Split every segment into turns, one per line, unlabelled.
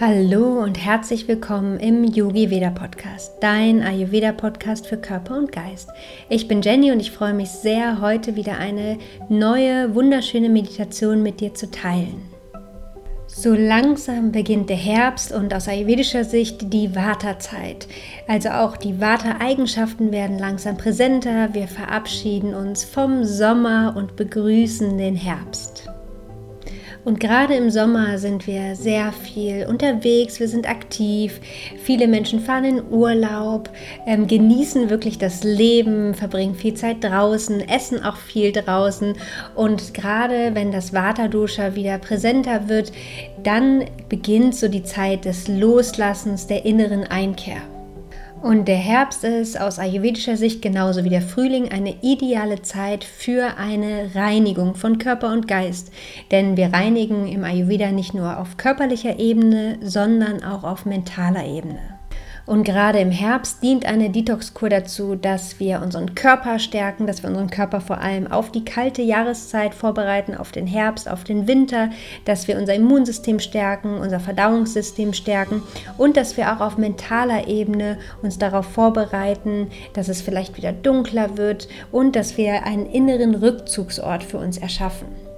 Hallo und herzlich willkommen im Yogi Veda Podcast, dein Ayurveda Podcast für Körper und Geist. Ich bin Jenny und ich freue mich sehr, heute wieder eine neue, wunderschöne Meditation mit dir zu teilen. So langsam beginnt der Herbst und aus ayurvedischer Sicht die Vata-Zeit. Also auch die Vata-Eigenschaften werden langsam präsenter. Wir verabschieden uns vom Sommer und begrüßen den Herbst. Und gerade im Sommer sind wir sehr viel unterwegs, wir sind aktiv. Viele Menschen fahren in Urlaub, ähm, genießen wirklich das Leben, verbringen viel Zeit draußen, essen auch viel draußen. Und gerade wenn das Vata-Dosha wieder präsenter wird, dann beginnt so die Zeit des Loslassens, der inneren Einkehr. Und der Herbst ist aus ayurvedischer Sicht genauso wie der Frühling eine ideale Zeit für eine Reinigung von Körper und Geist. Denn wir reinigen im Ayurveda nicht nur auf körperlicher Ebene, sondern auch auf mentaler Ebene. Und gerade im Herbst dient eine Detox-Kur dazu, dass wir unseren Körper stärken, dass wir unseren Körper vor allem auf die kalte Jahreszeit vorbereiten, auf den Herbst, auf den Winter, dass wir unser Immunsystem stärken, unser Verdauungssystem stärken und dass wir auch auf mentaler Ebene uns darauf vorbereiten, dass es vielleicht wieder dunkler wird und dass wir einen inneren Rückzugsort für uns erschaffen.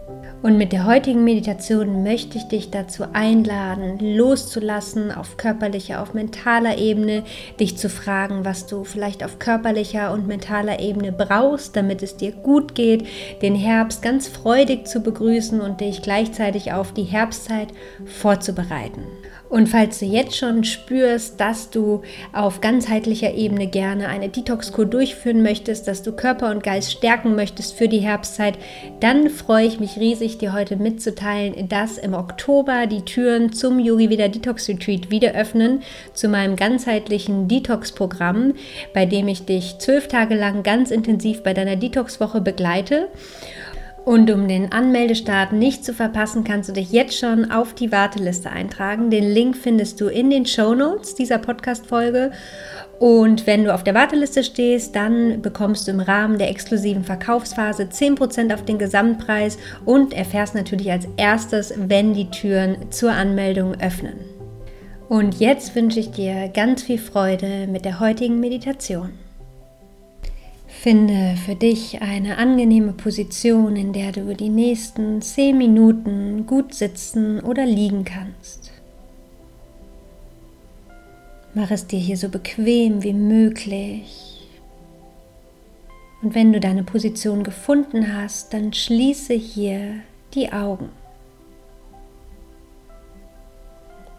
Und mit der heutigen Meditation möchte ich dich dazu einladen, loszulassen auf körperlicher, auf mentaler Ebene, dich zu fragen, was du vielleicht auf körperlicher und mentaler Ebene brauchst, damit es dir gut geht, den Herbst ganz freudig zu begrüßen und dich gleichzeitig auf die Herbstzeit vorzubereiten. Und falls du jetzt schon spürst, dass du auf ganzheitlicher Ebene gerne eine Detox-Kur durchführen möchtest, dass du Körper und Geist stärken möchtest für die Herbstzeit, dann freue ich mich riesig, dir heute mitzuteilen, dass im Oktober die Türen zum Yogi Vida Detox Retreat wieder öffnen, zu meinem ganzheitlichen Detox-Programm, bei dem ich dich zwölf Tage lang ganz intensiv bei deiner Detox-Woche begleite. Und um den Anmeldestart nicht zu verpassen, kannst du dich jetzt schon auf die Warteliste eintragen. Den Link findest du in den Show Notes dieser Podcast-Folge. Und wenn du auf der Warteliste stehst, dann bekommst du im Rahmen der exklusiven Verkaufsphase 10% auf den Gesamtpreis und erfährst natürlich als erstes, wenn die Türen zur Anmeldung öffnen. Und jetzt wünsche ich dir ganz viel Freude mit der heutigen Meditation. Finde für dich eine angenehme Position, in der du die nächsten zehn Minuten gut sitzen oder liegen kannst. Mach es dir hier so bequem wie möglich. Und wenn du deine Position gefunden hast, dann schließe hier die Augen.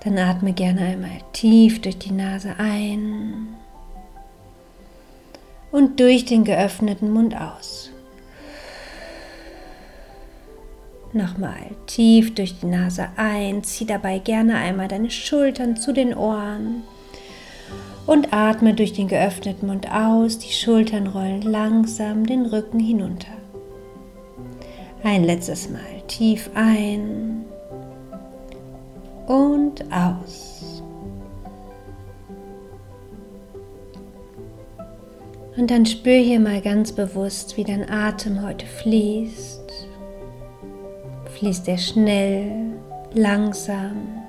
Dann atme gerne einmal tief durch die Nase ein und durch den geöffneten Mund aus. Nochmal tief durch die Nase ein, zieh dabei gerne einmal deine Schultern zu den Ohren und atme durch den geöffneten Mund aus. Die Schultern rollen langsam den Rücken hinunter. Ein letztes Mal tief ein und aus. Und dann spür hier mal ganz bewusst, wie dein Atem heute fließt. Fließt er schnell, langsam,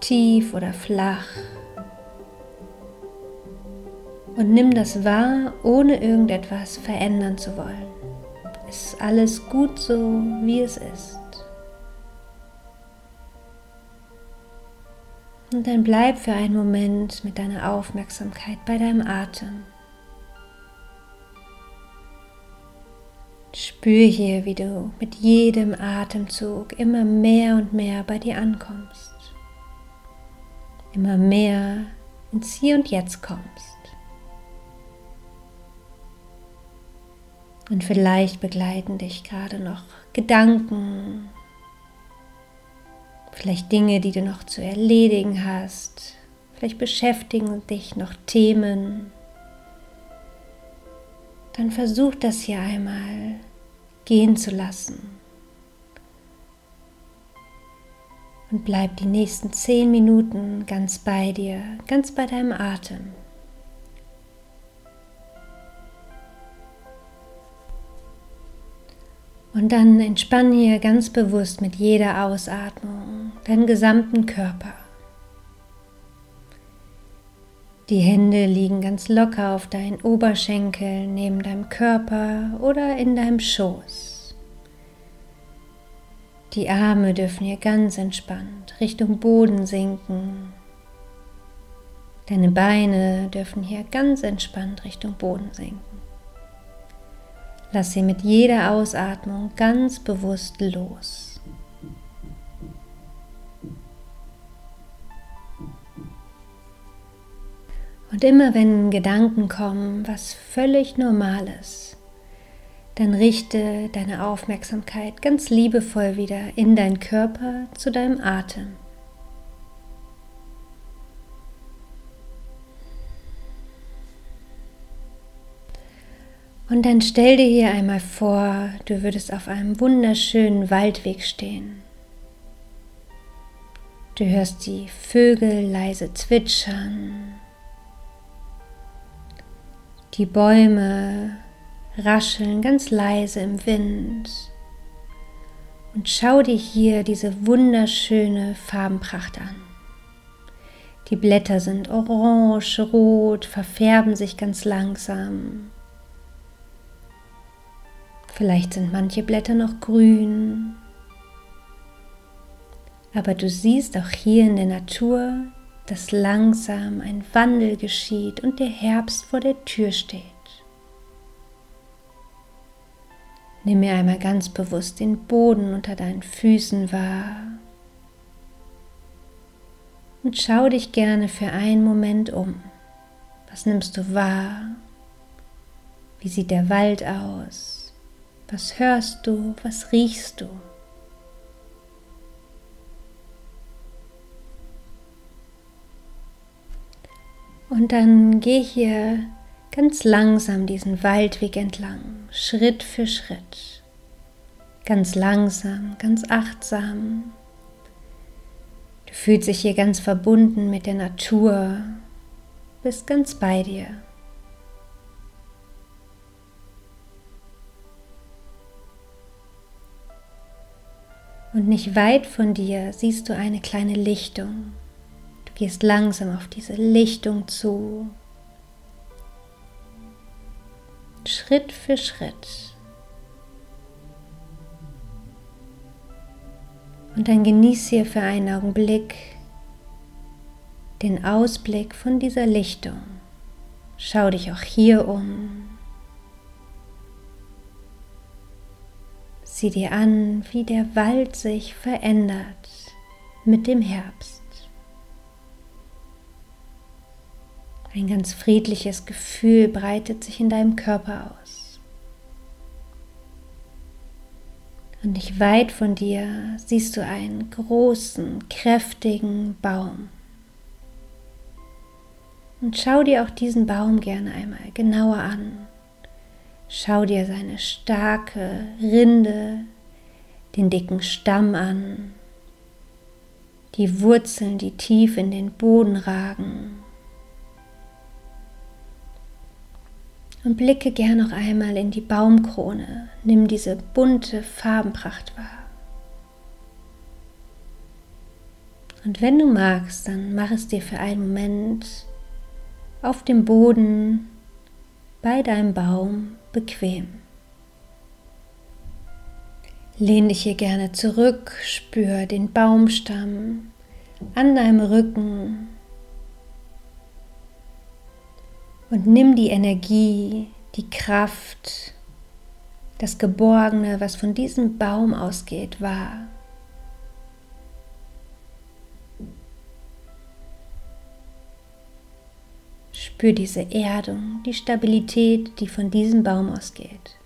tief oder flach. Und nimm das wahr, ohne irgendetwas verändern zu wollen. Es ist alles gut so, wie es ist. Und dann bleib für einen Moment mit deiner Aufmerksamkeit bei deinem Atem. Spür hier, wie du mit jedem Atemzug immer mehr und mehr bei dir ankommst. Immer mehr ins Hier und Jetzt kommst. Und vielleicht begleiten dich gerade noch Gedanken, vielleicht Dinge, die du noch zu erledigen hast, vielleicht beschäftigen dich noch Themen, dann versuch das hier einmal gehen zu lassen. Und bleib die nächsten zehn Minuten ganz bei dir, ganz bei deinem Atem. Und dann entspann hier ganz bewusst mit jeder Ausatmung deinen gesamten Körper. Die Hände liegen ganz locker auf deinen Oberschenkeln, neben deinem Körper oder in deinem Schoß. Die Arme dürfen hier ganz entspannt Richtung Boden sinken. Deine Beine dürfen hier ganz entspannt Richtung Boden sinken. Lass sie mit jeder Ausatmung ganz bewusst los. Und immer wenn Gedanken kommen, was völlig normal ist, dann richte deine Aufmerksamkeit ganz liebevoll wieder in deinen Körper zu deinem Atem. Und dann stell dir hier einmal vor, du würdest auf einem wunderschönen Waldweg stehen. Du hörst die Vögel leise zwitschern die Bäume rascheln ganz leise im Wind. Und schau dir hier diese wunderschöne Farbenpracht an. Die Blätter sind orange, rot, verfärben sich ganz langsam. Vielleicht sind manche Blätter noch grün. Aber du siehst auch hier in der Natur dass langsam ein Wandel geschieht und der Herbst vor der Tür steht. Nimm mir einmal ganz bewusst den Boden unter deinen Füßen wahr und schau dich gerne für einen Moment um. Was nimmst du wahr? Wie sieht der Wald aus? Was hörst du? Was riechst du? Und dann geh hier ganz langsam diesen Waldweg entlang, Schritt für Schritt. Ganz langsam, ganz achtsam. Du fühlst dich hier ganz verbunden mit der Natur, bist ganz bei dir. Und nicht weit von dir siehst du eine kleine Lichtung gehst langsam auf diese Lichtung zu. Schritt für Schritt. Und dann genieß hier für einen Augenblick den Ausblick von dieser Lichtung. Schau dich auch hier um. Sieh dir an, wie der Wald sich verändert mit dem Herbst. Ein ganz friedliches Gefühl breitet sich in deinem Körper aus. Und nicht weit von dir siehst du einen großen, kräftigen Baum. Und schau dir auch diesen Baum gerne einmal genauer an. Schau dir seine starke Rinde, den dicken Stamm an, die Wurzeln, die tief in den Boden ragen Und blicke gern noch einmal in die Baumkrone. Nimm diese bunte Farbenpracht wahr. Und wenn du magst, dann mach es dir für einen Moment auf dem Boden bei deinem Baum bequem. Lehn dich hier gerne zurück, spür den Baumstamm an deinem Rücken Und nimm die Energie, die Kraft, das Geborgene, was von diesem Baum ausgeht, wahr. Spür diese Erdung, die Stabilität, die von diesem Baum ausgeht.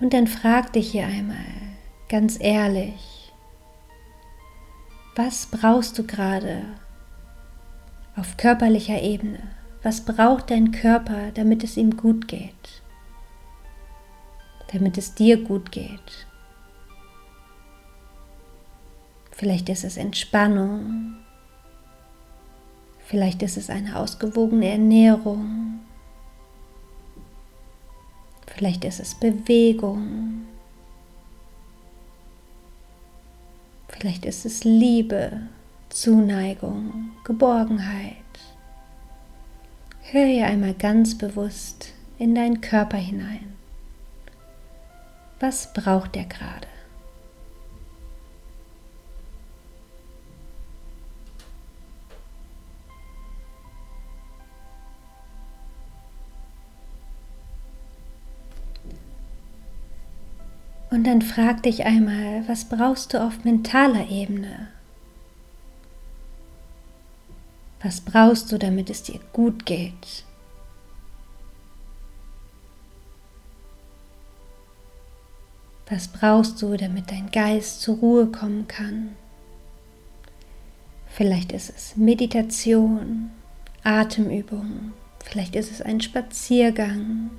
Und dann frag dich hier einmal ganz ehrlich, was brauchst du gerade auf körperlicher Ebene? Was braucht dein Körper, damit es ihm gut geht? Damit es dir gut geht? Vielleicht ist es Entspannung. Vielleicht ist es eine ausgewogene Ernährung. Vielleicht ist es Bewegung. Vielleicht ist es Liebe, Zuneigung, Geborgenheit. Hör hier einmal ganz bewusst in deinen Körper hinein. Was braucht er gerade? Und dann frag dich einmal, was brauchst du auf mentaler Ebene? Was brauchst du, damit es dir gut geht? Was brauchst du, damit dein Geist zur Ruhe kommen kann? Vielleicht ist es Meditation, Atemübung, vielleicht ist es ein Spaziergang,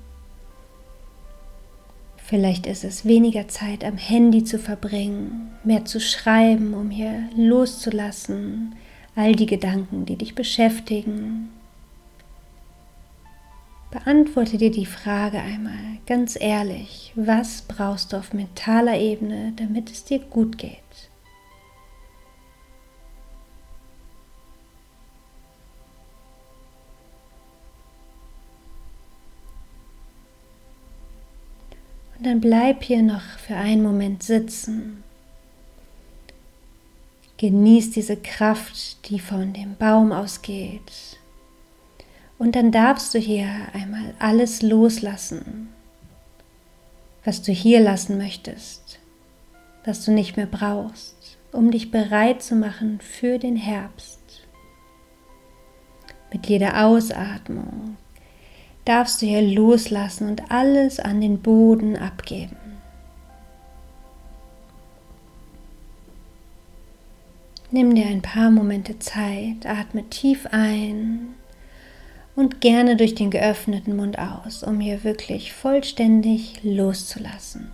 vielleicht ist es weniger Zeit am Handy zu verbringen, mehr zu schreiben, um hier loszulassen, all die Gedanken, die dich beschäftigen. Beantworte dir die Frage einmal ganz ehrlich, was brauchst du auf mentaler Ebene, damit es dir gut geht? Und dann bleib hier noch für einen Moment sitzen Genieß diese Kraft, die von dem Baum ausgeht. Und dann darfst du hier einmal alles loslassen, was du hier lassen möchtest, was du nicht mehr brauchst, um dich bereit zu machen für den Herbst. Mit jeder Ausatmung darfst du hier loslassen und alles an den Boden abgeben. Nimm dir ein paar Momente Zeit, atme tief ein und gerne durch den geöffneten Mund aus, um hier wirklich vollständig loszulassen.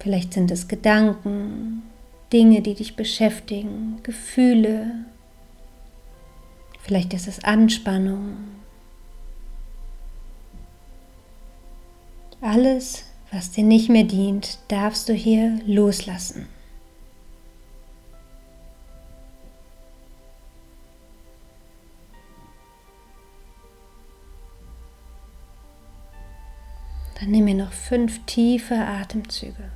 Vielleicht sind es Gedanken, Dinge, die dich beschäftigen, Gefühle. Vielleicht ist es Anspannung. Alles, was dir nicht mehr dient, darfst du hier loslassen. Dann nimm mir noch fünf tiefe Atemzüge.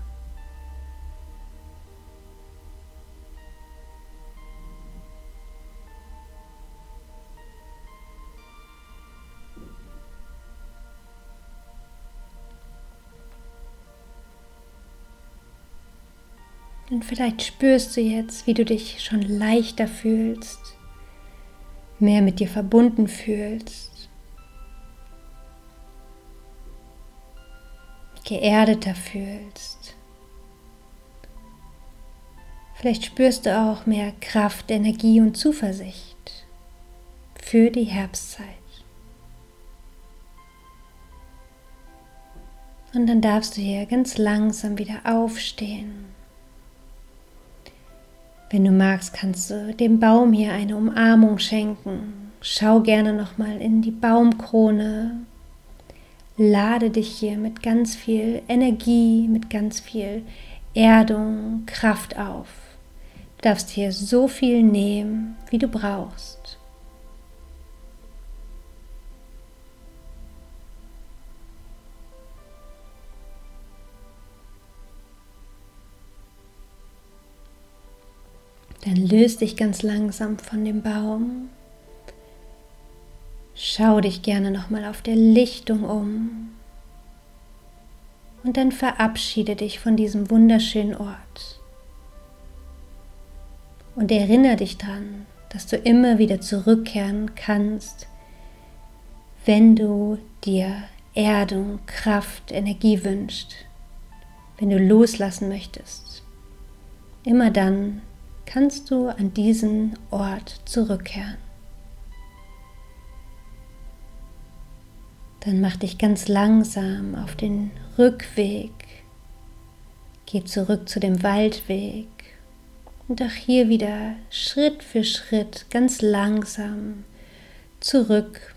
Und vielleicht spürst du jetzt, wie du dich schon leichter fühlst, mehr mit dir verbunden fühlst. geerdeter fühlst. Vielleicht spürst du auch mehr Kraft, Energie und Zuversicht für die Herbstzeit. Und dann darfst du hier ganz langsam wieder aufstehen. Wenn du magst, kannst du dem Baum hier eine Umarmung schenken. Schau gerne nochmal in die Baumkrone lade dich hier mit ganz viel Energie, mit ganz viel Erdung, Kraft auf. Du darfst hier so viel nehmen, wie du brauchst. Dann löst dich ganz langsam von dem Baum Schau dich gerne nochmal auf der Lichtung um und dann verabschiede dich von diesem wunderschönen Ort. Und erinnere dich daran, dass du immer wieder zurückkehren kannst, wenn du dir Erdung, Kraft, Energie wünschst, wenn du loslassen möchtest. Immer dann kannst du an diesen Ort zurückkehren. Dann mach dich ganz langsam auf den Rückweg. Geh zurück zu dem Waldweg Und auch hier wieder Schritt für Schritt ganz langsam zurück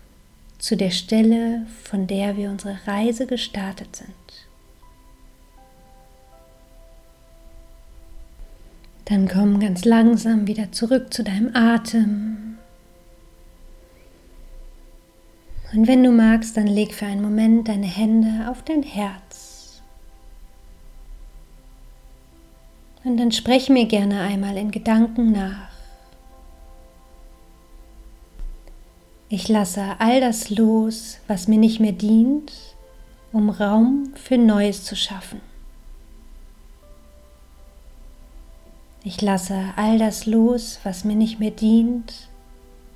zu der Stelle, von der wir unsere Reise gestartet sind. Dann komm ganz langsam wieder zurück zu deinem Atem. Und wenn du magst, dann leg für einen Moment deine Hände auf dein Herz. Und dann sprech mir gerne einmal in Gedanken nach. Ich lasse all das los, was mir nicht mehr dient, um Raum für Neues zu schaffen. Ich lasse all das los, was mir nicht mehr dient,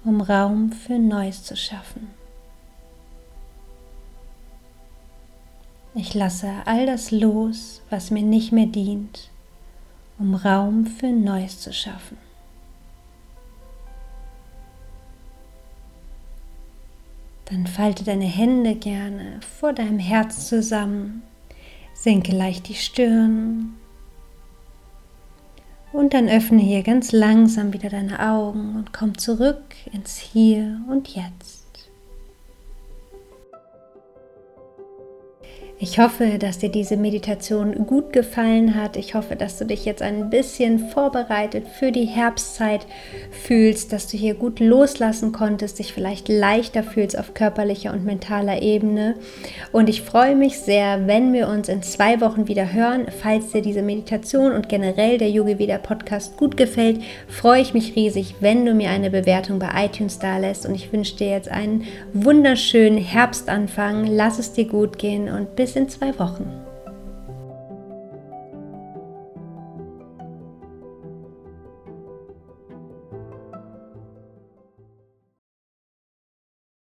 um Raum für Neues zu schaffen. Ich lasse all das los, was mir nicht mehr dient, um Raum für Neues zu schaffen. Dann falte deine Hände gerne vor deinem Herz zusammen, senke leicht die Stirn und dann öffne hier ganz langsam wieder deine Augen und komm zurück ins Hier und Jetzt. Ich hoffe, dass dir diese Meditation gut gefallen hat. Ich hoffe, dass du dich jetzt ein bisschen vorbereitet für die Herbstzeit fühlst, dass du hier gut loslassen konntest, dich vielleicht leichter fühlst auf körperlicher und mentaler Ebene. Und ich freue mich sehr, wenn wir uns in zwei Wochen wieder hören. Falls dir diese Meditation und generell der Yogi Veda Podcast gut gefällt, freue ich mich riesig, wenn du mir eine Bewertung bei iTunes da lässt. Und ich wünsche dir jetzt einen wunderschönen Herbstanfang. Lass es dir gut gehen und bis in zwei Wochen.